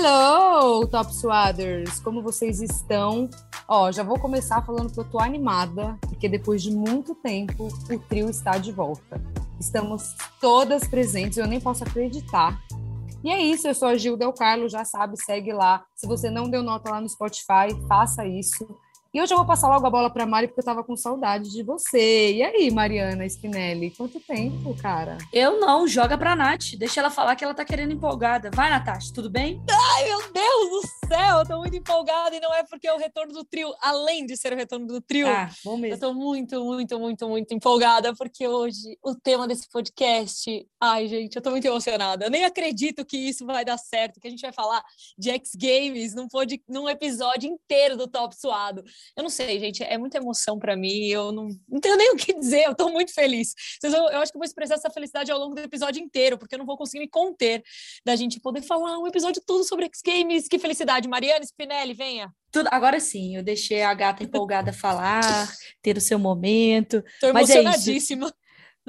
Hello, Top Swaders! Como vocês estão? Ó, já vou começar falando que eu tô animada, porque depois de muito tempo o trio está de volta. Estamos todas presentes, eu nem posso acreditar. E é isso, eu sou a Gil Del Carlo, já sabe, segue lá. Se você não deu nota lá no Spotify, faça isso. E hoje eu vou passar logo a bola para Mari, porque eu tava com saudade de você. E aí, Mariana Spinelli, quanto tempo, cara? Eu não, joga pra Nath. Deixa ela falar que ela tá querendo empolgada. Vai, Natasha, tudo bem? Ai, meu Deus do céu, eu tô muito empolgada e não é porque é o retorno do trio, além de ser o retorno do trio. Ah, bom mesmo. Eu tô muito, muito, muito, muito empolgada, porque hoje o tema desse podcast. Ai, gente, eu tô muito emocionada. Eu nem acredito que isso vai dar certo, que a gente vai falar de X Games num, pod... num episódio inteiro do Top Suado. Eu não sei, gente, é muita emoção para mim. Eu não, não tenho nem o que dizer, eu tô muito feliz. Eu, eu acho que eu vou expressar essa felicidade ao longo do episódio inteiro, porque eu não vou conseguir me conter da gente poder falar um episódio todo sobre X Games. Que felicidade. Mariana Spinelli, venha. Tudo, agora sim, eu deixei a gata empolgada falar, ter o seu momento. Mas é emocionadíssima.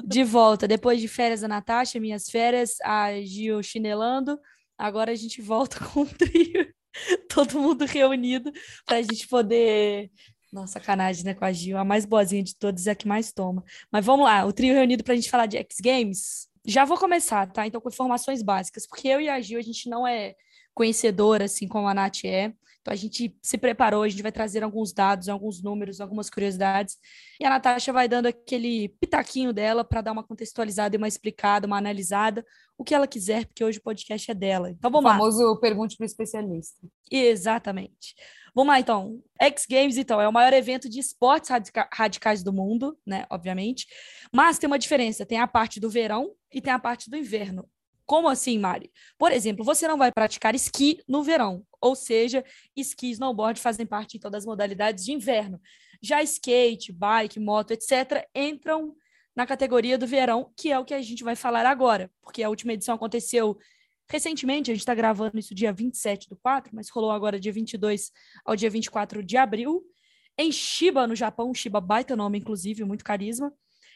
de volta, depois de férias da Natasha, minhas férias, a Gil chinelando. Agora a gente volta com o trio. todo mundo reunido para a gente poder. Nossa, sacanagem, né, com a Gil, a mais boazinha de todas é a que mais toma. Mas vamos lá, o trio reunido para a gente falar de X Games. Já vou começar, tá? Então, com informações básicas, porque eu e a Gil, a gente não é conhecedora, assim como a Nath é. Então, a gente se preparou, a gente vai trazer alguns dados, alguns números, algumas curiosidades. E a Natasha vai dando aquele pitaquinho dela para dar uma contextualizada e uma explicada, uma analisada, o que ela quiser, porque hoje o podcast é dela. Então, vamos o lá. famoso pergunte para o especialista. Exatamente. Vamos lá, então. X Games, então, é o maior evento de esportes radica radicais do mundo, né? Obviamente. Mas tem uma diferença: tem a parte do verão e tem a parte do inverno. Como assim, Mari? Por exemplo, você não vai praticar esqui no verão, ou seja, esqui e snowboard fazem parte então das modalidades de inverno. Já skate, bike, moto, etc., entram na categoria do verão, que é o que a gente vai falar agora, porque a última edição aconteceu recentemente, a gente está gravando isso dia 27 do 4, mas rolou agora dia 22 ao dia 24 de abril, em Shiba, no Japão, Shiba baita nome, inclusive, muito carisma,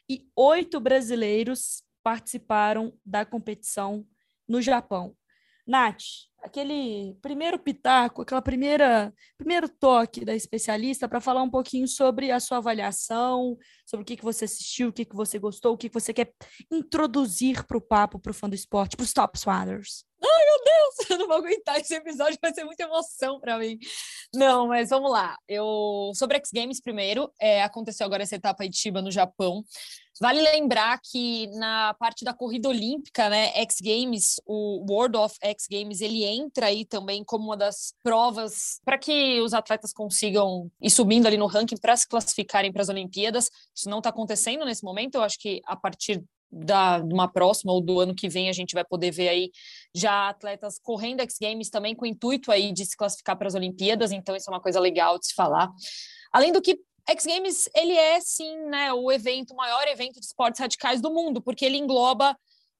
e oito brasileiros participaram da competição no Japão. Nath, aquele primeiro pitaco, aquela primeira primeiro toque da especialista para falar um pouquinho sobre a sua avaliação, sobre o que, que você assistiu, o que, que você gostou, o que, que você quer introduzir para o papo, para o fã do esporte, para os Top Swatters. Ai, meu Deus, eu não vou aguentar esse episódio, vai ser muita emoção para mim. Não, mas vamos lá. Eu sobre X Games primeiro, é, aconteceu agora essa etapa Chiba no Japão. Vale lembrar que na parte da corrida olímpica, né, X Games, o World of X Games, ele entra aí também como uma das provas para que os atletas consigam ir subindo ali no ranking para se classificarem para as Olimpíadas. Isso não está acontecendo nesse momento. Eu acho que a partir da de uma próxima ou do ano que vem a gente vai poder ver aí já atletas correndo X Games também com o intuito aí de se classificar para as Olimpíadas. Então isso é uma coisa legal de se falar. Além do que X Games, ele é sim, né, o evento, o maior evento de esportes radicais do mundo, porque ele engloba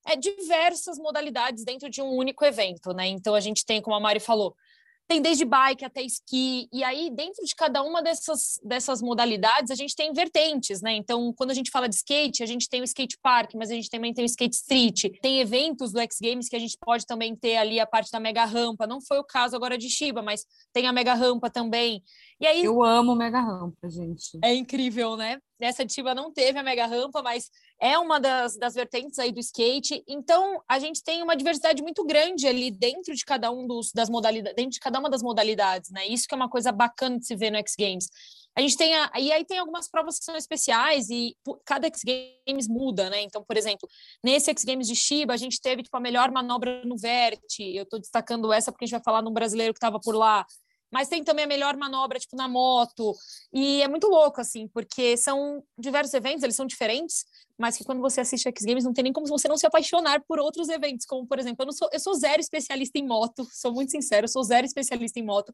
é, diversas modalidades dentro de um único evento, né? Então a gente tem, como a Mari falou, tem desde bike até esqui, e aí dentro de cada uma dessas, dessas modalidades a gente tem vertentes, né? Então, quando a gente fala de skate, a gente tem o skate park, mas a gente também tem o skate street, tem eventos do X Games que a gente pode também ter ali a parte da mega rampa, não foi o caso agora de Shiba, mas tem a mega rampa também. E aí Eu amo mega rampa, gente. é incrível, né? Nessa Tiba não teve a mega rampa, mas é uma das, das vertentes aí do skate. Então, a gente tem uma diversidade muito grande ali dentro de cada um dos, das modalidades, dentro de cada uma das modalidades, né? Isso que é uma coisa bacana de se ver no X Games. A gente tem a, e aí tem algumas provas que são especiais e cada X Games muda, né? Então, por exemplo, nesse X Games de Shiba, a gente teve tipo a melhor manobra no vert. Eu estou destacando essa porque a gente vai falar num brasileiro que estava por lá mas tem também a melhor manobra, tipo, na moto. E é muito louco, assim, porque são diversos eventos, eles são diferentes, mas que quando você assiste X Games não tem nem como você não se apaixonar por outros eventos, como, por exemplo, eu, não sou, eu sou zero especialista em moto, sou muito sincero, eu sou zero especialista em moto.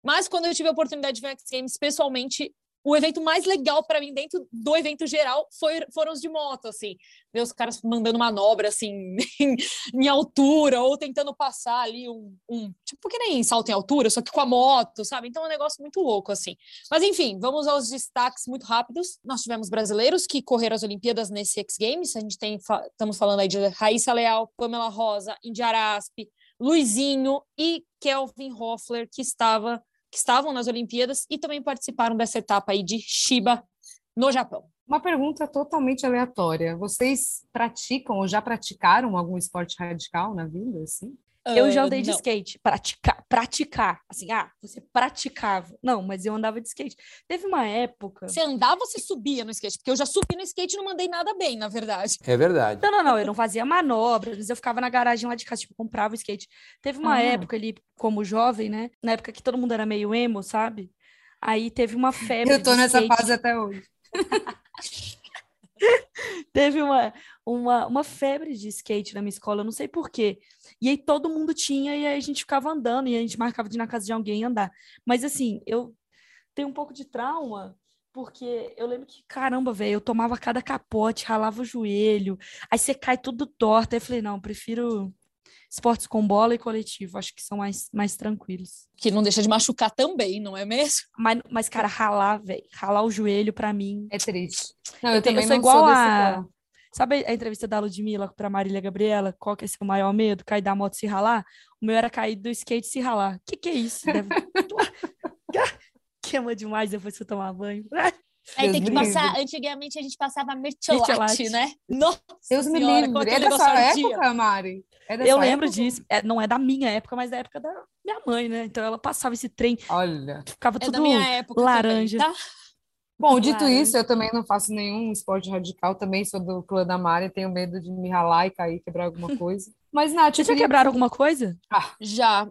Mas quando eu tive a oportunidade de ver X Games pessoalmente, o evento mais legal para mim dentro do evento geral foi, foram os de moto, assim. Ver os caras mandando manobra, assim, em, em altura, ou tentando passar ali um, um, Tipo, que nem salto em altura, só que com a moto, sabe? Então é um negócio muito louco, assim. Mas enfim, vamos aos destaques muito rápidos. Nós tivemos brasileiros que correram as Olimpíadas nesse X Games. A gente tem, estamos falando aí de Raíssa Leal, Pamela Rosa, Indy Araspe, Luizinho e Kelvin Hoffler, que, estava, estavam nas Olimpíadas e também participaram dessa etapa aí de Shiba no Japão. Uma pergunta totalmente aleatória. Vocês praticam ou já praticaram algum esporte radical na vida, assim? Eu já andei uh, de skate, praticar, praticar, assim, ah, você praticava. Não, mas eu andava de skate. Teve uma época. Você andava ou você subia no skate? Porque eu já subi no skate e não mandei nada bem, na verdade. É verdade. Não, não, não, eu não fazia manobras, eu ficava na garagem lá de casa, tipo, comprava o skate. Teve uma ah. época ali, como jovem, né? Na época que todo mundo era meio emo, sabe? Aí teve uma febre. Eu tô nessa skate. fase até hoje. Teve uma, uma, uma febre de skate na minha escola, eu não sei porquê. E aí todo mundo tinha, e aí a gente ficava andando, e a gente marcava de ir na casa de alguém andar. Mas assim, eu tenho um pouco de trauma, porque eu lembro que, caramba, velho, eu tomava cada capote, ralava o joelho, aí você cai tudo torto. Aí eu falei, não, prefiro esportes com bola e coletivo, acho que são mais, mais tranquilos. Que não deixa de machucar também, não é mesmo? Mas, mas cara, ralar, velho, ralar o joelho para mim. É triste. Não, eu, eu, também eu sou igual sou a. Sabe a entrevista da Ludmilla para Marília Gabriela? Qual que é seu maior medo? Cair da moto e se ralar? O meu era cair do skate e se ralar. Que que é isso? Deve... Queima demais depois que eu tomar banho. Aí tem que passar. Antigamente a gente passava mertiolate, né? Nossa Deus me livre. É da sua época, Mari? É eu lembro época? disso. É, não é da minha época, mas da época da minha mãe, né? Então ela passava esse trem. Olha. Ficava é tudo laranja. Também, tá? Bom, dito laranja. isso, eu também não faço nenhum esporte radical. Também sou do clã da Mari. Tenho medo de me ralar e cair, quebrar alguma coisa. Mas, Nath... Você já quebraram alguma coisa? Ah, já.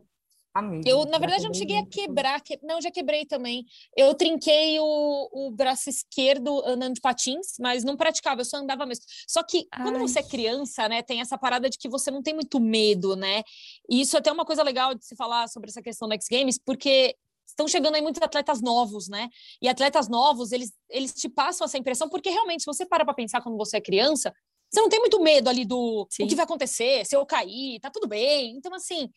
Amigo, eu, na verdade, eu não cheguei a quebrar. Que... Não, já quebrei também. Eu trinquei o, o braço esquerdo andando de patins, mas não praticava, eu só andava mesmo. Só que Ai. quando você é criança, né, tem essa parada de que você não tem muito medo, né? E isso é até uma coisa legal de se falar sobre essa questão do X Games, porque estão chegando aí muitos atletas novos, né? E atletas novos, eles, eles te passam essa impressão, porque realmente, se você para para pensar quando você é criança, você não tem muito medo ali do Sim. o que vai acontecer, se eu cair, tá tudo bem. Então, assim,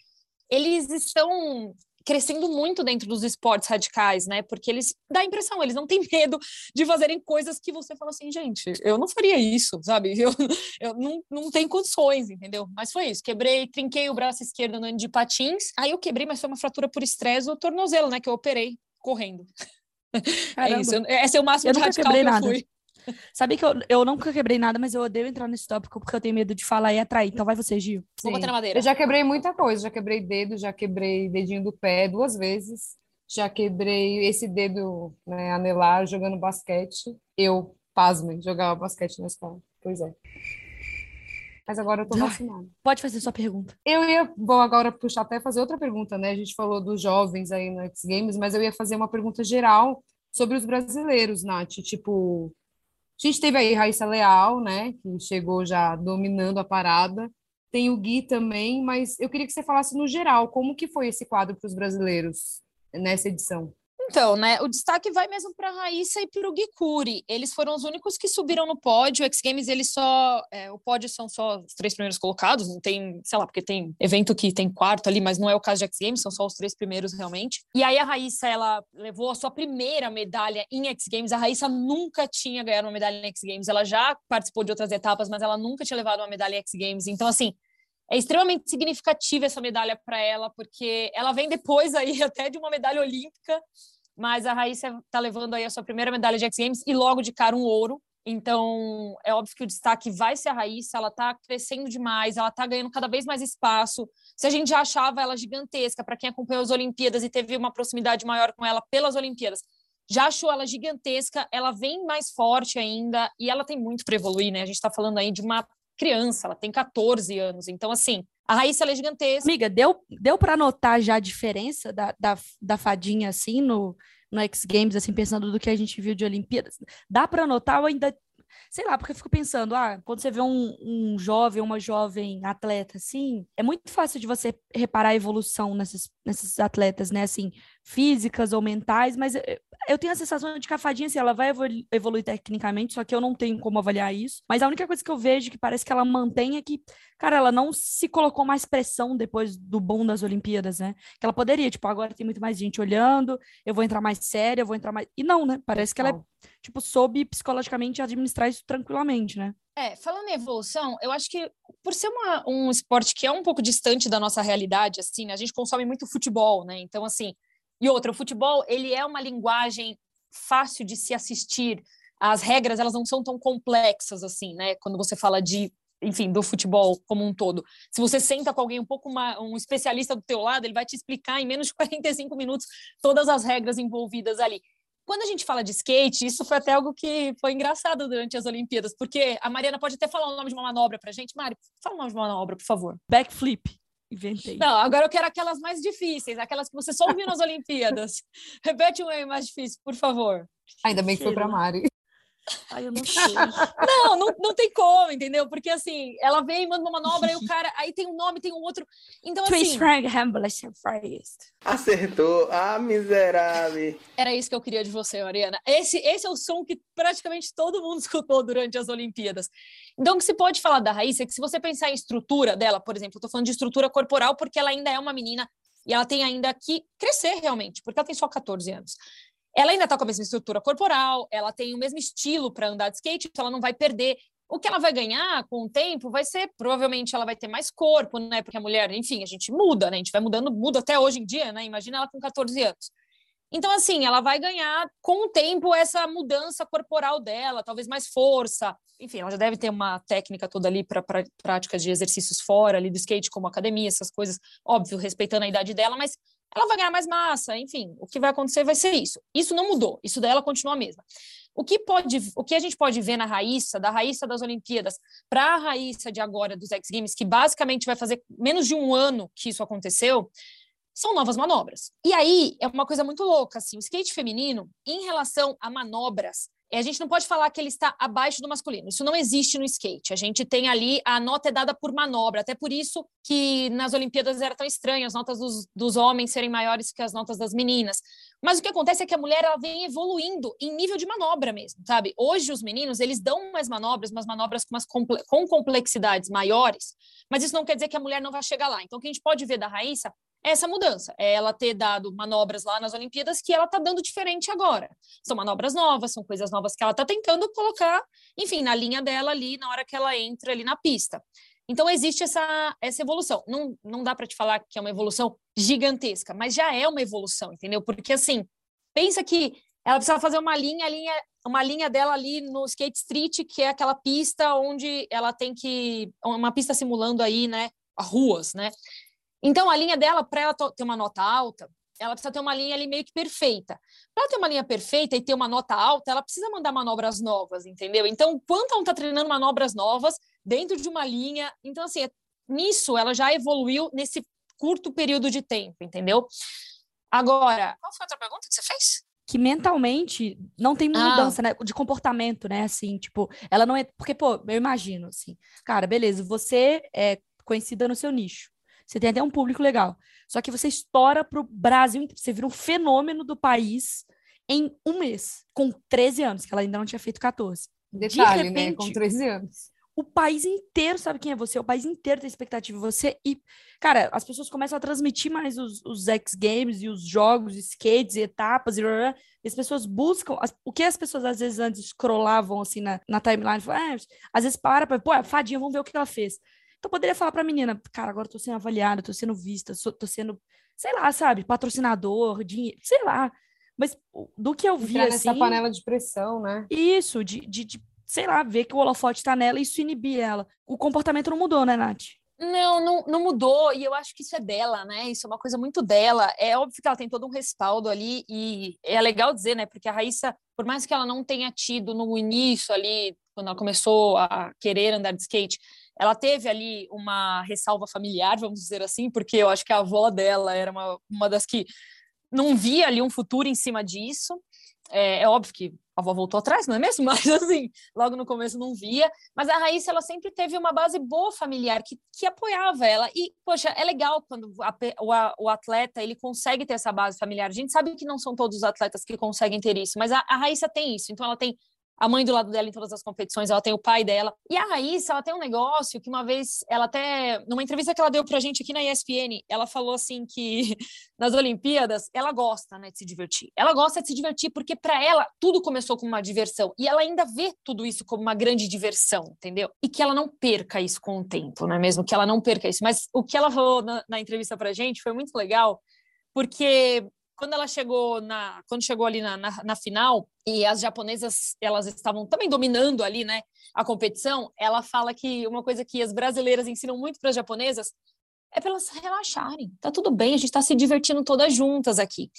eles estão crescendo muito dentro dos esportes radicais, né? Porque eles dá a impressão, eles não têm medo de fazerem coisas que você fala assim, gente, eu não faria isso, sabe? Eu, eu não, não tenho condições, entendeu? Mas foi isso, quebrei, trinquei o braço esquerdo andando de patins, aí eu quebrei, mas foi uma fratura por estresse do tornozelo, né? Que eu operei correndo. Caramba. É isso, esse é o máximo eu de radical que eu nada. fui. Sabe que eu, eu nunca quebrei nada, mas eu odeio entrar nesse tópico porque eu tenho medo de falar e atrair. Então vai você, Gil. Vou bater na madeira. Eu já quebrei muita coisa. Já quebrei dedo, já quebrei dedinho do pé duas vezes. Já quebrei esse dedo né, anelar jogando basquete. Eu, pasmem, jogava basquete na escola. Pois é. Mas agora eu tô vacinada. Pode fazer sua pergunta. Eu ia, vou agora puxar até fazer outra pergunta, né? A gente falou dos jovens aí no X Games, mas eu ia fazer uma pergunta geral sobre os brasileiros, Nath. Tipo, a gente teve aí Raíssa Leal, né, que chegou já dominando a parada. Tem o Gui também, mas eu queria que você falasse no geral, como que foi esse quadro para os brasileiros nessa edição? Então, né, o destaque vai mesmo para a Raíssa e para o Gikuri. Eles foram os únicos que subiram no pódio. O X Games, eles só. É, o pódio são só os três primeiros colocados, não tem, sei lá, porque tem evento que tem quarto ali, mas não é o caso de X Games, são só os três primeiros realmente. E aí a Raíssa, ela levou a sua primeira medalha em X Games. A Raíssa nunca tinha ganhado uma medalha em X Games. Ela já participou de outras etapas, mas ela nunca tinha levado uma medalha em X Games. Então, assim, é extremamente significativa essa medalha para ela, porque ela vem depois aí até de uma medalha olímpica mas a Raíssa está levando aí a sua primeira medalha de X Games e logo de cara um ouro. Então, é óbvio que o destaque vai ser a Raíssa, ela está crescendo demais, ela está ganhando cada vez mais espaço. Se a gente já achava ela gigantesca, para quem acompanhou as Olimpíadas e teve uma proximidade maior com ela pelas Olimpíadas, já achou ela gigantesca, ela vem mais forte ainda e ela tem muito para evoluir, né? A gente está falando aí de uma criança, ela tem 14 anos, então, assim, a Raíssa é gigantesca. Amiga, deu, deu para notar já a diferença da, da, da fadinha, assim, no, no X Games, assim, pensando do que a gente viu de Olimpíadas? Dá para notar ou ainda sei lá, porque eu fico pensando, ah, quando você vê um, um jovem, uma jovem atleta, assim, é muito fácil de você reparar a evolução nesses, nesses atletas, né, assim, físicas ou mentais, mas eu tenho a sensação de que a fadinha, assim, ela vai evoluir tecnicamente, só que eu não tenho como avaliar isso. Mas a única coisa que eu vejo que parece que ela mantém é que, cara, ela não se colocou mais pressão depois do bom das Olimpíadas, né? Que ela poderia, tipo, agora tem muito mais gente olhando, eu vou entrar mais séria, eu vou entrar mais. E não, né? Parece que ela, é, tipo, soube psicologicamente administrar isso tranquilamente, né? É, falando em evolução, eu acho que por ser uma, um esporte que é um pouco distante da nossa realidade, assim, né? A gente consome muito futebol, né? Então, assim, e outra, o futebol, ele é uma linguagem fácil de se assistir. As regras, elas não são tão complexas assim, né? Quando você fala de, enfim, do futebol como um todo. Se você senta com alguém um pouco um especialista do teu lado, ele vai te explicar em menos de 45 minutos todas as regras envolvidas ali. Quando a gente fala de skate, isso foi até algo que foi engraçado durante as Olimpíadas, porque a Mariana pode até falar o nome de uma manobra pra gente. Mari, fala o nome de uma manobra, por favor. Backflip. Inventei. Não, agora eu quero aquelas mais difíceis, aquelas que você só ouviu nas Olimpíadas. Repete um aí mais difícil, por favor. Ainda bem que foi para Mari. Ai, eu não sei. não, não, não tem como, entendeu? Porque assim, ela vem, manda uma manobra, e o cara, aí tem um nome, tem um outro. Então, assim. Acertou, ah, miserável. Era isso que eu queria de você, Mariana. Esse, esse é o som que praticamente todo mundo escutou durante as Olimpíadas. Então, o que se pode falar da Raíssa é que se você pensar em estrutura dela, por exemplo, eu tô falando de estrutura corporal porque ela ainda é uma menina e ela tem ainda que crescer realmente, porque ela tem só 14 anos. Ela ainda está com a mesma estrutura corporal, ela tem o mesmo estilo para andar de skate, então ela não vai perder. O que ela vai ganhar com o tempo vai ser, provavelmente, ela vai ter mais corpo, né? Porque a mulher, enfim, a gente muda, né? A gente vai mudando, muda até hoje em dia, né? Imagina ela com 14 anos. Então, assim, ela vai ganhar com o tempo essa mudança corporal dela, talvez mais força. Enfim, ela já deve ter uma técnica toda ali para práticas de exercícios fora ali do skate, como academia, essas coisas, óbvio, respeitando a idade dela, mas ela vai ganhar mais massa, enfim, o que vai acontecer vai ser isso. Isso não mudou, isso dela continua a mesma. O que pode, o que a gente pode ver na Raíssa, da Raíssa das Olimpíadas para a Raíssa de agora dos X Games, que basicamente vai fazer menos de um ano que isso aconteceu, são novas manobras. E aí é uma coisa muito louca, assim, o skate feminino, em relação a manobras, a gente não pode falar que ele está abaixo do masculino. Isso não existe no skate. A gente tem ali, a nota é dada por manobra. Até por isso que nas Olimpíadas era tão estranho as notas dos, dos homens serem maiores que as notas das meninas. Mas o que acontece é que a mulher ela vem evoluindo em nível de manobra mesmo, sabe? Hoje os meninos, eles dão mais manobras, umas manobras com, umas com complexidades maiores, mas isso não quer dizer que a mulher não vai chegar lá. Então o que a gente pode ver da Raíssa essa mudança. É ela ter dado manobras lá nas Olimpíadas que ela está dando diferente agora. São manobras novas, são coisas novas que ela está tentando colocar, enfim, na linha dela ali, na hora que ela entra ali na pista. Então, existe essa, essa evolução. Não, não dá para te falar que é uma evolução gigantesca, mas já é uma evolução, entendeu? Porque, assim, pensa que ela precisa fazer uma linha, linha, uma linha dela ali no Skate Street, que é aquela pista onde ela tem que. Uma pista simulando aí, né? Ruas, né? Então, a linha dela, para ela ter uma nota alta, ela precisa ter uma linha ali meio que perfeita. Para ter uma linha perfeita e ter uma nota alta, ela precisa mandar manobras novas, entendeu? Então, quanto ela está treinando manobras novas dentro de uma linha, então assim, nisso ela já evoluiu nesse curto período de tempo, entendeu? Agora, qual foi a outra pergunta que você fez? que mentalmente não tem ah. mudança, ah. né, de comportamento, né, assim, tipo, ela não é, porque, pô, eu imagino, assim, cara, beleza, você é conhecida no seu nicho, você tem até um público legal. Só que você estoura para o Brasil, você vira um fenômeno do país em um mês, com 13 anos, que ela ainda não tinha feito 14. Detalhe, de repente, né? Com 13 anos. O país inteiro sabe quem é você, o país inteiro tem expectativa de você. E, cara, as pessoas começam a transmitir mais os, os X Games e os jogos, skates e etapas, e, e as pessoas buscam. As, o que as pessoas às vezes antes scrollavam assim na, na timeline, falam, ah, às vezes para, pô, é fadinha, vamos ver o que ela fez. Então poderia falar pra menina, cara, agora eu tô sendo avaliada, tô sendo vista, tô sendo, sei lá, sabe, patrocinador, dinheiro, sei lá. Mas do que eu vi Entrar assim... nessa panela de pressão, né? Isso, de, de, de, sei lá, ver que o holofote tá nela e isso inibir ela. O comportamento não mudou, né, Nath? Não, não, não mudou, e eu acho que isso é dela, né? Isso é uma coisa muito dela. É óbvio que ela tem todo um respaldo ali, e é legal dizer, né? Porque a Raíssa, por mais que ela não tenha tido no início ali, quando ela começou a querer andar de skate, ela teve ali uma ressalva familiar, vamos dizer assim, porque eu acho que a avó dela era uma, uma das que não via ali um futuro em cima disso. É, é óbvio que a avó voltou atrás, não é mesmo? Mas assim, logo no começo não via. Mas a Raíssa, ela sempre teve uma base boa familiar que, que apoiava ela. E, poxa, é legal quando a, o, o, atleta ele consegue ter essa base familiar. A gente sabe que não são todos os atletas que conseguem ter isso, mas a, a Raíssa tem isso. Então, ela tem a mãe do lado dela em todas as competições, ela tem o pai dela. E a Raíssa, ela tem um negócio que uma vez, ela até, numa entrevista que ela deu pra gente aqui na ESPN, ela falou assim que nas Olimpíadas, ela gosta, né, de se divertir. Ela gosta de se divertir porque para ela tudo começou com uma diversão e ela ainda vê tudo isso como uma grande diversão, entendeu? E que ela não perca isso com o tempo, não é mesmo? Que ela não perca isso. Mas o que ela falou na, na entrevista pra gente foi muito legal, porque quando ela chegou na, quando chegou ali na, na, na, final e as japonesas elas estavam também dominando ali, né, a competição, ela fala que uma coisa que as brasileiras ensinam muito para as japonesas é para elas relaxarem. Tá tudo bem, a gente está se divertindo todas juntas aqui.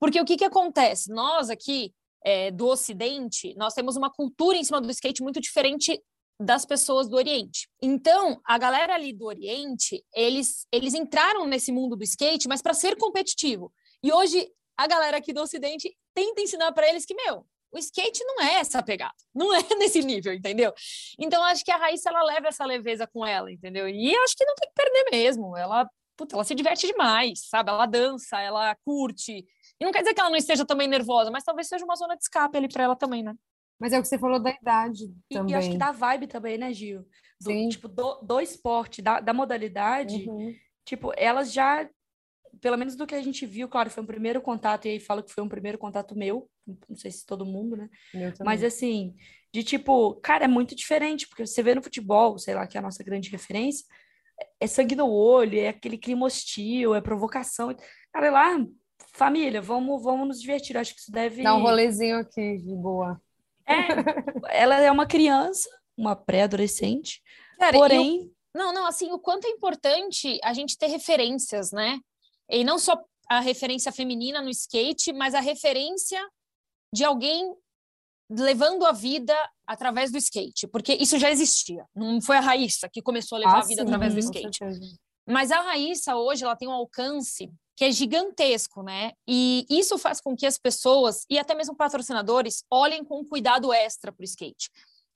Porque o que que acontece? Nós aqui é, do Ocidente, nós temos uma cultura em cima do skate muito diferente das pessoas do Oriente. Então, a galera ali do Oriente, eles, eles entraram nesse mundo do skate, mas para ser competitivo. E hoje a galera aqui do Ocidente tenta ensinar para eles que, meu, o skate não é essa pegada, não é nesse nível, entendeu? Então acho que a Raíssa ela leva essa leveza com ela, entendeu? E acho que não tem que perder mesmo. Ela, puta, ela se diverte demais, sabe? Ela dança, ela curte. E não quer dizer que ela não esteja também nervosa, mas talvez seja uma zona de escape ali para ela também, né? Mas é o que você falou da idade e, também. E acho que dá vibe também, né, Gil? Do, Sim. Tipo, do, do esporte, da, da modalidade. Uhum. Tipo, elas já pelo menos do que a gente viu, claro, foi um primeiro contato, e aí falo que foi um primeiro contato meu, não sei se todo mundo, né? Mas assim, de tipo, cara, é muito diferente, porque você vê no futebol, sei lá, que é a nossa grande referência, é sangue no olho, é aquele clima hostil, é provocação. Cara, é lá, família, vamos, vamos nos divertir. acho que isso deve. Dá um rolezinho aqui, de boa. É, ela é uma criança, uma pré-adolescente, porém. Não, não, assim, o quanto é importante a gente ter referências, né? E não só a referência feminina no skate, mas a referência de alguém levando a vida através do skate, porque isso já existia. Não foi a Raíssa que começou a levar ah, a vida sim, através do skate. Mas a Raíssa hoje ela tem um alcance que é gigantesco, né? E isso faz com que as pessoas e até mesmo patrocinadores olhem com cuidado extra para o skate.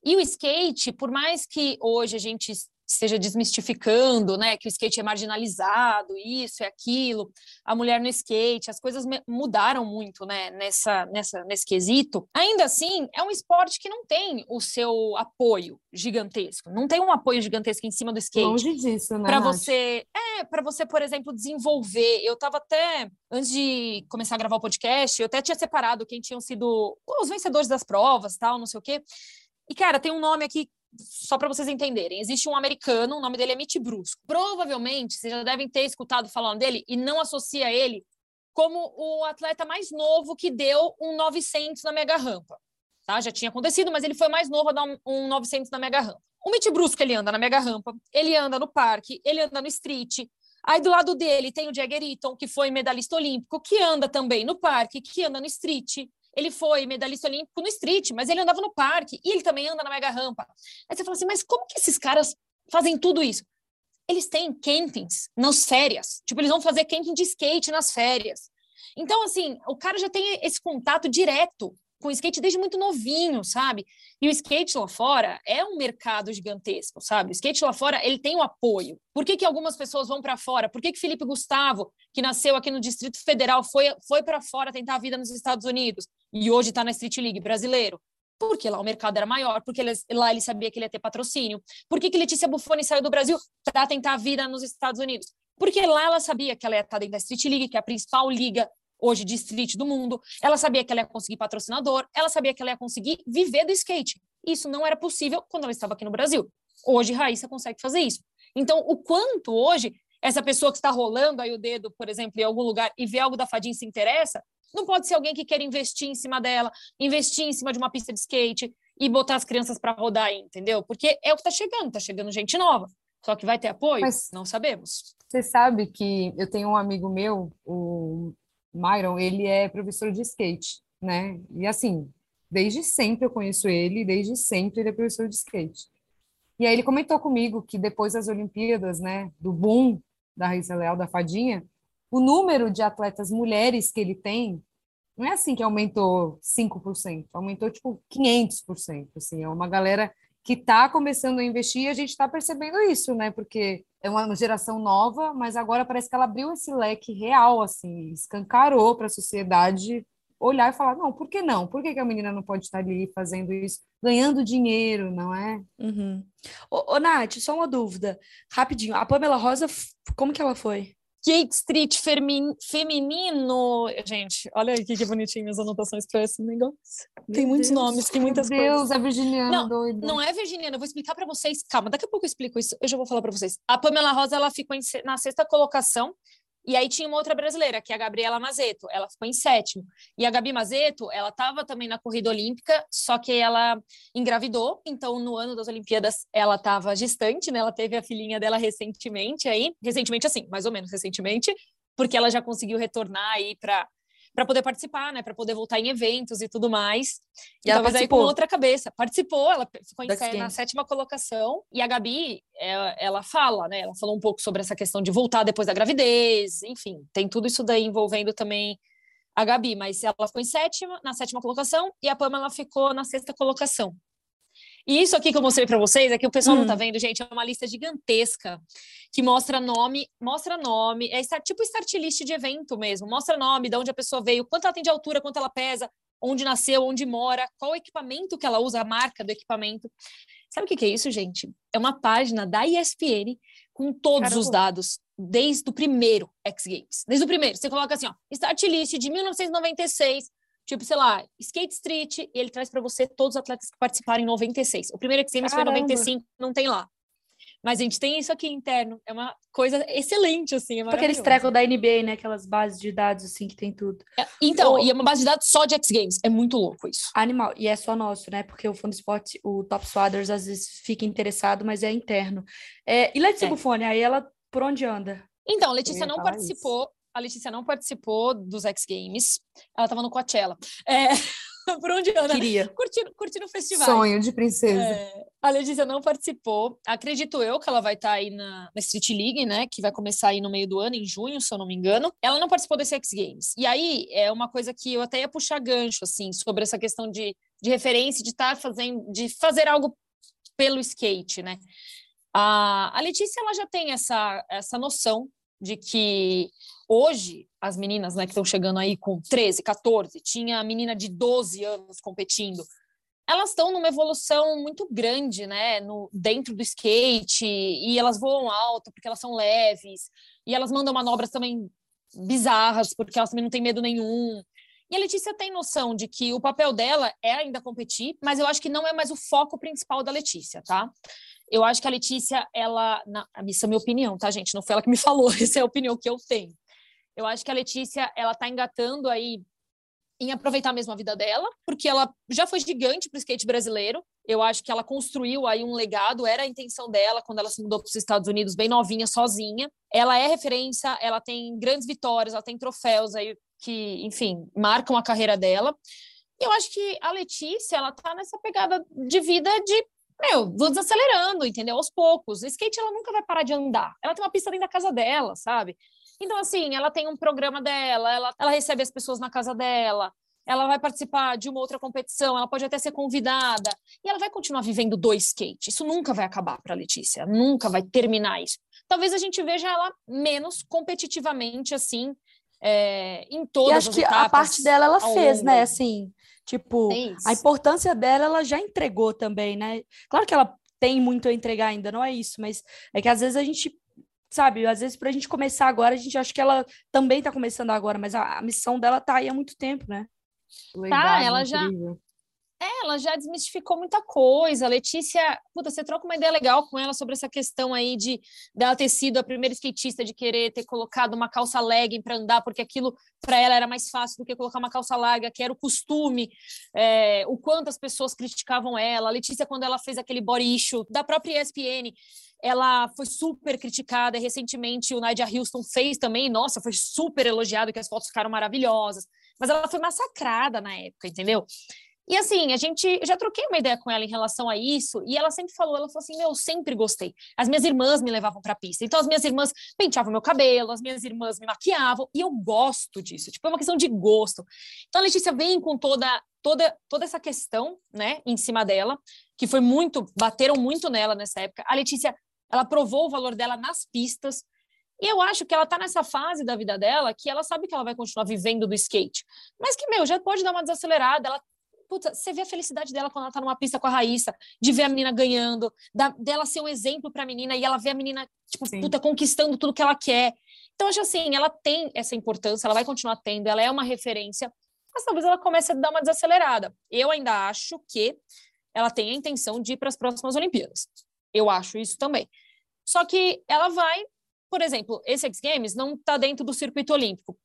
E o skate, por mais que hoje a gente esteja desmistificando, né, que o skate é marginalizado, isso e aquilo, a mulher no skate, as coisas mudaram muito, né, nessa, nessa, nesse quesito. Ainda assim, é um esporte que não tem o seu apoio gigantesco, não tem um apoio gigantesco em cima do skate. Longe disso, né? Para você, é, para você, por exemplo, desenvolver. Eu estava até antes de começar a gravar o podcast, eu até tinha separado quem tinham sido os vencedores das provas, tal, não sei o quê. E cara, tem um nome aqui só para vocês entenderem, existe um americano, o nome dele é Mitch Brusco. Provavelmente vocês já devem ter escutado falando dele e não associa ele como o atleta mais novo que deu um 900 na mega rampa. Tá? Já tinha acontecido, mas ele foi mais novo a dar um, um 900 na mega rampa. O Mitch Brusco, ele anda na mega rampa, ele anda no parque, ele anda no street. Aí do lado dele tem o Jagger Eaton, que foi medalhista olímpico, que anda também no parque, que anda no street. Ele foi medalhista olímpico no street, mas ele andava no parque e ele também anda na mega rampa. Aí você fala assim, mas como que esses caras fazem tudo isso? Eles têm campings nas férias. Tipo, eles vão fazer camping de skate nas férias. Então, assim, o cara já tem esse contato direto com skate desde muito novinho, sabe? E o skate lá fora é um mercado gigantesco, sabe? O skate lá fora, ele tem o um apoio. Por que, que algumas pessoas vão para fora? Por que, que Felipe Gustavo, que nasceu aqui no Distrito Federal, foi, foi para fora tentar a vida nos Estados Unidos e hoje está na Street League brasileiro? Porque lá o mercado era maior, porque ele, lá ele sabia que ele ia ter patrocínio. Por que, que Letícia Buffoni saiu do Brasil para tentar a vida nos Estados Unidos? Porque lá ela sabia que ela ia estar dentro da Street League, que é a principal liga hoje de street do mundo. Ela sabia que ela ia conseguir patrocinador, ela sabia que ela ia conseguir viver do skate. Isso não era possível quando ela estava aqui no Brasil. Hoje, Raíssa consegue fazer isso. Então, o quanto hoje essa pessoa que está rolando aí o dedo, por exemplo, em algum lugar e vê algo da fadinha se interessa, não pode ser alguém que quer investir em cima dela, investir em cima de uma pista de skate e botar as crianças para rodar aí, entendeu? Porque é o que está chegando, está chegando gente nova. Só que vai ter apoio? Mas não sabemos. Você sabe que eu tenho um amigo meu, o Myron, ele é professor de skate, né? E assim, desde sempre eu conheço ele, desde sempre ele é professor de skate. E aí ele comentou comigo que depois das Olimpíadas, né, do boom da Raíssa Leal, da Fadinha, o número de atletas mulheres que ele tem não é assim que aumentou 5%, aumentou tipo 500%, assim, é uma galera que está começando a investir e a gente está percebendo isso, né? Porque é uma geração nova, mas agora parece que ela abriu esse leque real, assim, escancarou para a sociedade olhar e falar, não, por que não? Por que, que a menina não pode estar ali fazendo isso, ganhando dinheiro, não é? Uhum. Ô, ô, Nath, só uma dúvida, rapidinho, a Pamela Rosa, como que ela foi? Kate Street femin... feminino. Gente, olha aqui que bonitinho as anotações para esse negócio. Tem muitos Deus, nomes, tem muitas Meu coisas. Deus, é virginiana não, doida. Não é virginiana, eu vou explicar para vocês. Calma, daqui a pouco eu explico isso. Eu já vou falar para vocês. A Pamela Rosa, ela ficou na sexta colocação e aí tinha uma outra brasileira, que é a Gabriela Mazeto. Ela ficou em sétimo. E a Gabi Mazeto, ela estava também na corrida olímpica, só que ela engravidou. Então, no ano das Olimpíadas, ela estava gestante, né? Ela teve a filhinha dela recentemente aí. Recentemente, assim, mais ou menos recentemente, porque ela já conseguiu retornar aí para para poder participar, né? Para poder voltar em eventos e tudo mais. E, e ela talvez participou. aí com outra cabeça. Participou, ela ficou em, na sétima colocação. E a Gabi, ela, é, ela fala, né? Ela falou um pouco sobre essa questão de voltar depois da gravidez, enfim, tem tudo isso daí envolvendo também a Gabi, mas ela ficou em sétima, na sétima colocação, e a Pamela ficou na sexta colocação. E isso aqui que eu mostrei para vocês, é que o pessoal hum. não tá vendo, gente, é uma lista gigantesca que mostra nome, mostra nome, é tipo start list de evento mesmo, mostra nome, de onde a pessoa veio, quanto ela tem de altura, quanto ela pesa, onde nasceu, onde mora, qual equipamento que ela usa, a marca do equipamento. Sabe o que, que é isso, gente? É uma página da ESPN com todos Caramba. os dados, desde o primeiro X Games. Desde o primeiro. Você coloca assim, ó, start list de 1996, Tipo, sei lá, Skate Street, e ele traz para você todos os atletas que participaram em 96. O primeiro X Games foi em 95, não tem lá. Mas a gente tem isso aqui interno. É uma coisa excelente, assim. É Aqueles trecos da NBA, né? Aquelas bases de dados, assim, que tem tudo. É, então, e é uma base de dados só de X Games. É muito louco isso. Animal. E é só nosso, né? Porque o Fun Sport, o Top Swaders, às vezes fica interessado, mas é interno. É, e Letícia é. Buffoni, aí ela por onde anda? Então, Letícia não participou. Isso a Letícia não participou dos X Games, ela estava no Coachella. É, por onde anda? Queria. Curtindo, curtindo o festival. Sonho de princesa. É, a Letícia não participou. Acredito eu que ela vai estar tá aí na, na, Street League, né? Que vai começar aí no meio do ano, em junho, se eu não me engano. Ela não participou desse X Games. E aí é uma coisa que eu até ia puxar gancho, assim, sobre essa questão de, de referência, de estar tá fazendo, de fazer algo pelo skate, né? A, a Letícia ela já tem essa, essa noção de que hoje as meninas né, que estão chegando aí com 13, 14, tinha a menina de 12 anos competindo, elas estão numa evolução muito grande, né, no, dentro do skate, e elas voam alto porque elas são leves, e elas mandam manobras também bizarras porque elas também não têm medo nenhum. E a Letícia tem noção de que o papel dela é ainda competir, mas eu acho que não é mais o foco principal da Letícia, tá? Eu acho que a Letícia, ela. Na, isso é minha opinião, tá, gente? Não foi ela que me falou, essa é a opinião que eu tenho. Eu acho que a Letícia, ela tá engatando aí em aproveitar mesmo a vida dela, porque ela já foi gigante para o skate brasileiro. Eu acho que ela construiu aí um legado, era a intenção dela quando ela se mudou para os Estados Unidos, bem novinha, sozinha. Ela é referência, ela tem grandes vitórias, ela tem troféus aí que, enfim, marcam a carreira dela. E eu acho que a Letícia, ela tá nessa pegada de vida de meu, vou desacelerando, entendeu? Aos poucos. O skate, ela nunca vai parar de andar. Ela tem uma pista dentro da casa dela, sabe? Então, assim, ela tem um programa dela, ela, ela recebe as pessoas na casa dela, ela vai participar de uma outra competição, ela pode até ser convidada, e ela vai continuar vivendo do skate. Isso nunca vai acabar para Letícia, nunca vai terminar isso. Talvez a gente veja ela menos competitivamente, assim, é, em todas e acho as que a parte dela ela fez, né? Assim, Tipo, a importância dela, ela já entregou também, né? Claro que ela tem muito a entregar ainda, não é isso, mas é que às vezes a gente, sabe, às vezes para a gente começar agora, a gente acha que ela também está começando agora, mas a, a, missão dela tá aí há muito tempo, né? Legal, tá, ela incrível. já é, ela já desmistificou muita coisa. A Letícia, puta, você troca uma ideia legal com ela sobre essa questão aí de dela ter sido a primeira skatista de querer ter colocado uma calça legging para andar, porque aquilo para ela era mais fácil do que colocar uma calça larga, que era o costume, é, o quanto as pessoas criticavam ela. A Letícia, quando ela fez aquele body issue da própria ESPN, ela foi super criticada. Recentemente, o Nadia Houston fez também. Nossa, foi super elogiado, que as fotos ficaram maravilhosas. Mas ela foi massacrada na época, entendeu? E assim, a gente já troquei uma ideia com ela em relação a isso, e ela sempre falou, ela falou assim: "Meu, eu sempre gostei. As minhas irmãs me levavam para pista. Então as minhas irmãs penteavam meu cabelo, as minhas irmãs me maquiavam, e eu gosto disso. Tipo, é uma questão de gosto. Então a Letícia vem com toda toda toda essa questão, né, em cima dela, que foi muito, bateram muito nela nessa época. A Letícia, ela provou o valor dela nas pistas. E eu acho que ela tá nessa fase da vida dela que ela sabe que ela vai continuar vivendo do skate. Mas que, meu, já pode dar uma desacelerada. Ela Puta, você vê a felicidade dela quando ela tá numa pista com a Raíssa, de ver a menina ganhando, da, dela ser um exemplo pra menina e ela vê a menina, tipo, Sim. puta, conquistando tudo que ela quer. Então, acho assim, ela tem essa importância, ela vai continuar tendo, ela é uma referência, mas talvez ela comece a dar uma desacelerada. Eu ainda acho que ela tem a intenção de ir para as próximas Olimpíadas. Eu acho isso também. Só que ela vai, por exemplo, esse X Games não está dentro do circuito olímpico.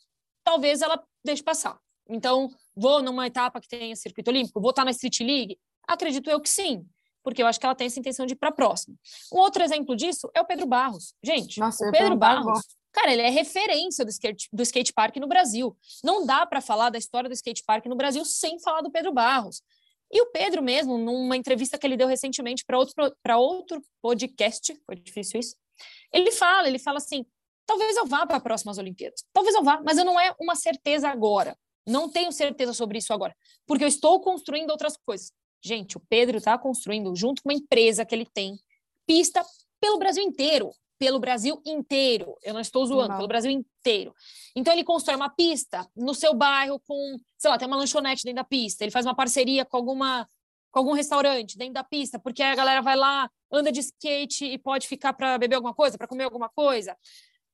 Talvez ela deixe passar. Então, vou numa etapa que tenha circuito olímpico, vou estar na Street League? Acredito eu que sim, porque eu acho que ela tem essa intenção de ir para a próxima. Um outro exemplo disso é o Pedro Barros. Gente, Nossa, o Pedro Barros, cara, ele é referência do skate, do skate park no Brasil. Não dá para falar da história do skate park no Brasil sem falar do Pedro Barros. E o Pedro mesmo, numa entrevista que ele deu recentemente para outro, outro podcast, foi difícil isso, ele fala, ele fala assim, talvez eu vá para as próximas Olimpíadas, talvez eu vá, mas eu não é uma certeza agora. Não tenho certeza sobre isso agora, porque eu estou construindo outras coisas. Gente, o Pedro está construindo, junto com uma empresa que ele tem, pista pelo Brasil inteiro. Pelo Brasil inteiro. Eu não estou zoando, não. pelo Brasil inteiro. Então, ele constrói uma pista no seu bairro com, sei lá, tem uma lanchonete dentro da pista. Ele faz uma parceria com alguma com algum restaurante dentro da pista, porque a galera vai lá, anda de skate e pode ficar para beber alguma coisa, para comer alguma coisa.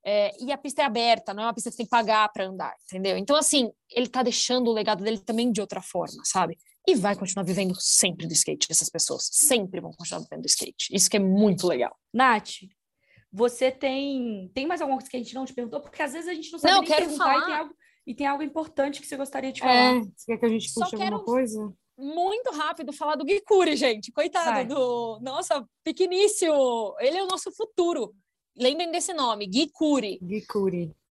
É, e a pista é aberta, não é uma pista que você tem que pagar para andar, entendeu? Então, assim, ele tá deixando o legado dele também de outra forma, sabe? E vai continuar vivendo sempre do skate, essas pessoas. Sempre vão continuar vivendo do skate. Isso que é muito legal. Nath, você tem. Tem mais alguma coisa que a gente não te perguntou? Porque às vezes a gente não sabe não, nem quero falar... e tem, algo, e tem algo importante que você gostaria de falar. É, você quer que a gente puxe alguma coisa? muito rápido falar do Gikuri, gente. Coitado Vai. do. Nossa, pequeníssimo. Ele é o nosso futuro. Lembrem desse nome, Gui Curi.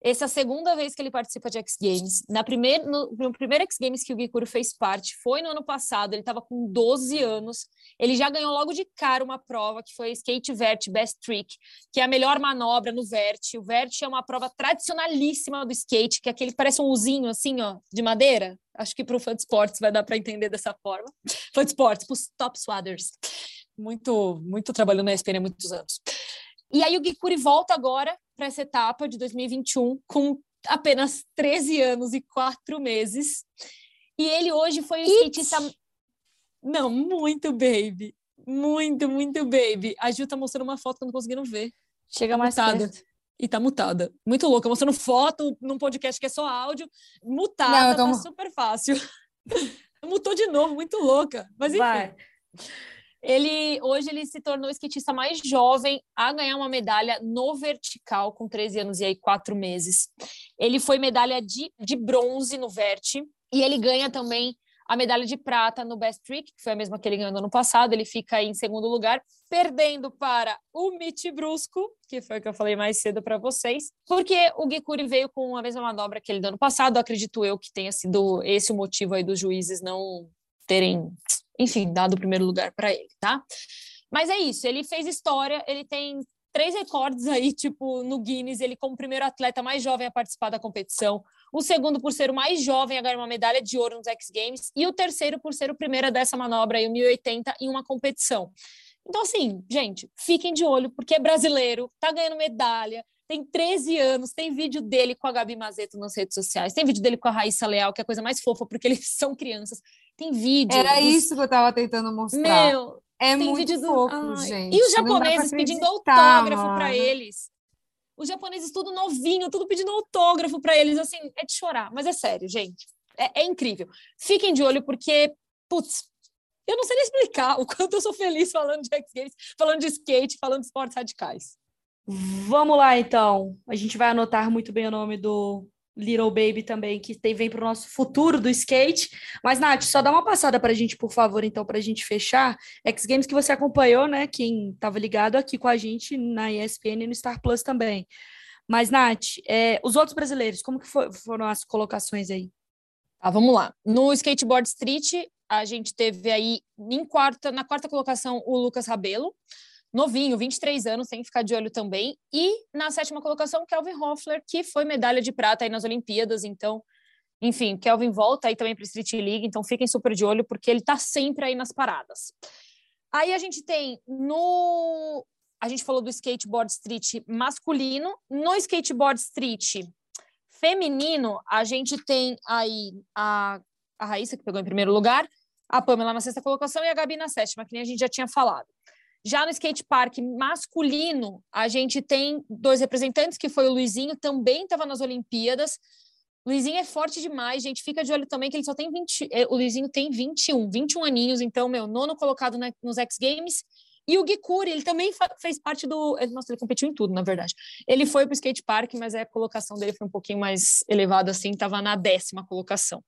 Essa é a segunda vez que ele participa de X Games. Na primeir, no, no primeiro X Games que o Gui Curi fez parte, foi no ano passado, ele estava com 12 anos. Ele já ganhou logo de cara uma prova que foi Skate Vert Best Trick, que é a melhor manobra no Vert. O Vert é uma prova tradicionalíssima do skate, que é aquele que parece um usinho assim, ó, de madeira. Acho que para o fã de esportes vai dar para entender dessa forma. Fã de esportes, para os top swadders. Muito, muito trabalhando na ESPN há muitos anos. E aí o Gikuri volta agora para essa etapa de 2021 com apenas 13 anos e 4 meses. E ele hoje foi o skatista. Não, muito baby. Muito, muito baby. A Gil tá mostrando uma foto que eu não conseguindo ver. Chega mais mutada. Perto. E tá mutada. Muito louca. Mostrando foto num podcast que é só áudio. Mutada, não, tô... tá super fácil. Mutou de novo, muito louca. Mas enfim. Vai. Ele hoje ele se tornou o skatista mais jovem a ganhar uma medalha no vertical com 13 anos e aí 4 meses. Ele foi medalha de, de bronze no vert e ele ganha também a medalha de prata no Best Trick, que foi a mesma que ele ganhou no ano passado. Ele fica em segundo lugar, perdendo para o Mitch Brusco, que foi o que eu falei mais cedo para vocês, porque o Gikuri veio com a mesma manobra que ele deu ano passado. Acredito eu que tenha sido esse o motivo aí dos juízes não terem enfim, dado o primeiro lugar para ele, tá? Mas é isso, ele fez história, ele tem três recordes aí, tipo, no Guinness, ele como primeiro atleta mais jovem a participar da competição, o segundo por ser o mais jovem a ganhar uma medalha de ouro nos X Games e o terceiro por ser o primeiro dessa manobra aí, o 1080 em uma competição. Então, assim, gente, fiquem de olho, porque é brasileiro, tá ganhando medalha, tem 13 anos, tem vídeo dele com a Gabi Mazeto nas redes sociais, tem vídeo dele com a Raíssa Leal, que é a coisa mais fofa, porque eles são crianças. Tem vídeo. Era dos... isso que eu tava tentando mostrar. Meu, é muito fofo, do... gente. E os japoneses pedindo autógrafo para eles. Os japoneses tudo novinho, tudo pedindo autógrafo para eles, assim, é de chorar, mas é sério, gente. É, é incrível. Fiquem de olho, porque, putz, eu não sei nem explicar o quanto eu sou feliz falando de X Games, falando de skate, falando de esportes radicais. Vamos lá, então. A gente vai anotar muito bem o nome do Little Baby também, que tem, vem para o nosso futuro do skate. Mas, Nath, só dá uma passada para a gente, por favor, então, para a gente fechar. X Games que você acompanhou, né? Quem estava ligado aqui com a gente na ESPN e no Star Plus também. Mas, Nath, é, os outros brasileiros, como que for, foram as colocações aí? Tá, vamos lá. No skateboard street, a gente teve aí em quarta, na quarta colocação o Lucas Rabelo, novinho, 23 anos, tem que ficar de olho também. E na sétima colocação, Kelvin Hoffler, que foi medalha de prata aí nas Olimpíadas, então, enfim, Kelvin volta aí também para Street League, então fiquem super de olho porque ele está sempre aí nas paradas. Aí a gente tem no a gente falou do skateboard street masculino, no skateboard street feminino, a gente tem aí a, a Raíssa, que pegou em primeiro lugar, a Pamela na sexta colocação e a Gabi na sétima, que nem a gente já tinha falado. Já no skate park masculino, a gente tem dois representantes, que foi o Luizinho, também estava nas Olimpíadas. Luizinho é forte demais, gente. Fica de olho também que ele só tem 20. Eh, o Luizinho tem 21, 21 aninhos, então, meu, nono colocado nos X Games. E o Gikuri, ele também fez parte do. Nossa, ele competiu em tudo, na verdade. Ele foi para o skate park, mas a colocação dele foi um pouquinho mais elevada, assim, estava na décima colocação.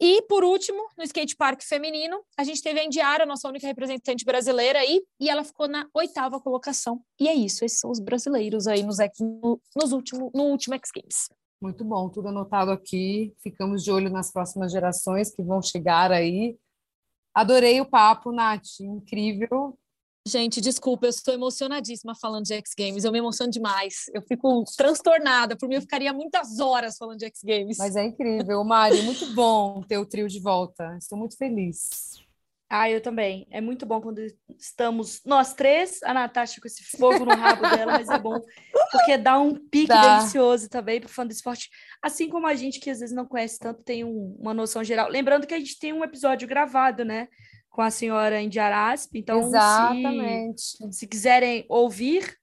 E, por último, no skate park feminino, a gente teve a Indiara, nossa única representante brasileira aí, e ela ficou na oitava colocação. E é isso, esses são os brasileiros aí nos, no, nos último, no último X Games. Muito bom, tudo anotado aqui. Ficamos de olho nas próximas gerações que vão chegar aí. Adorei o papo, Nath, incrível. Gente, desculpa, eu estou emocionadíssima falando de X Games. Eu me emociono demais. Eu fico transtornada. Por mim, eu ficaria muitas horas falando de X Games. Mas é incrível, Mari. Muito bom ter o trio de volta. Estou muito feliz. Ah, eu também. É muito bom quando estamos nós três, a Natasha com esse fogo no rabo dela, mas é bom porque dá um pique dá. delicioso também para o fã do esporte. Assim como a gente que às vezes não conhece tanto tem um, uma noção geral. Lembrando que a gente tem um episódio gravado, né? Com a senhora Indiarasp. Então, Exatamente. Se, se quiserem ouvir,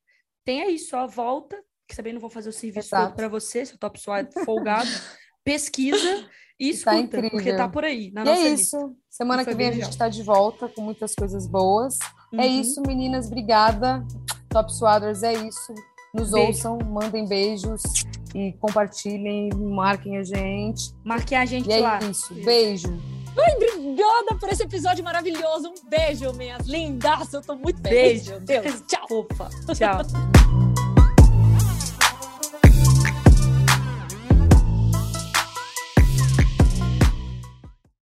tem aí só volta, que também não vou fazer o serviço para você, seu top suado folgado. Pesquisa e tá escuta, tá porque tá por aí. Na e nossa é isso. Lista. Semana que vem a gente está de volta com muitas coisas boas. É uhum. É isso, meninas. Obrigada. Top Swaders é isso. Nos Beijo. ouçam, mandem beijos e compartilhem, marquem a gente. Marquem a gente e é lá. É isso. Beijo. Ai, obrigada por esse episódio maravilhoso. Um beijo, minhas lindas. Eu tô muito feliz. Beijo. Deus. Tchau. Opa. Tchau.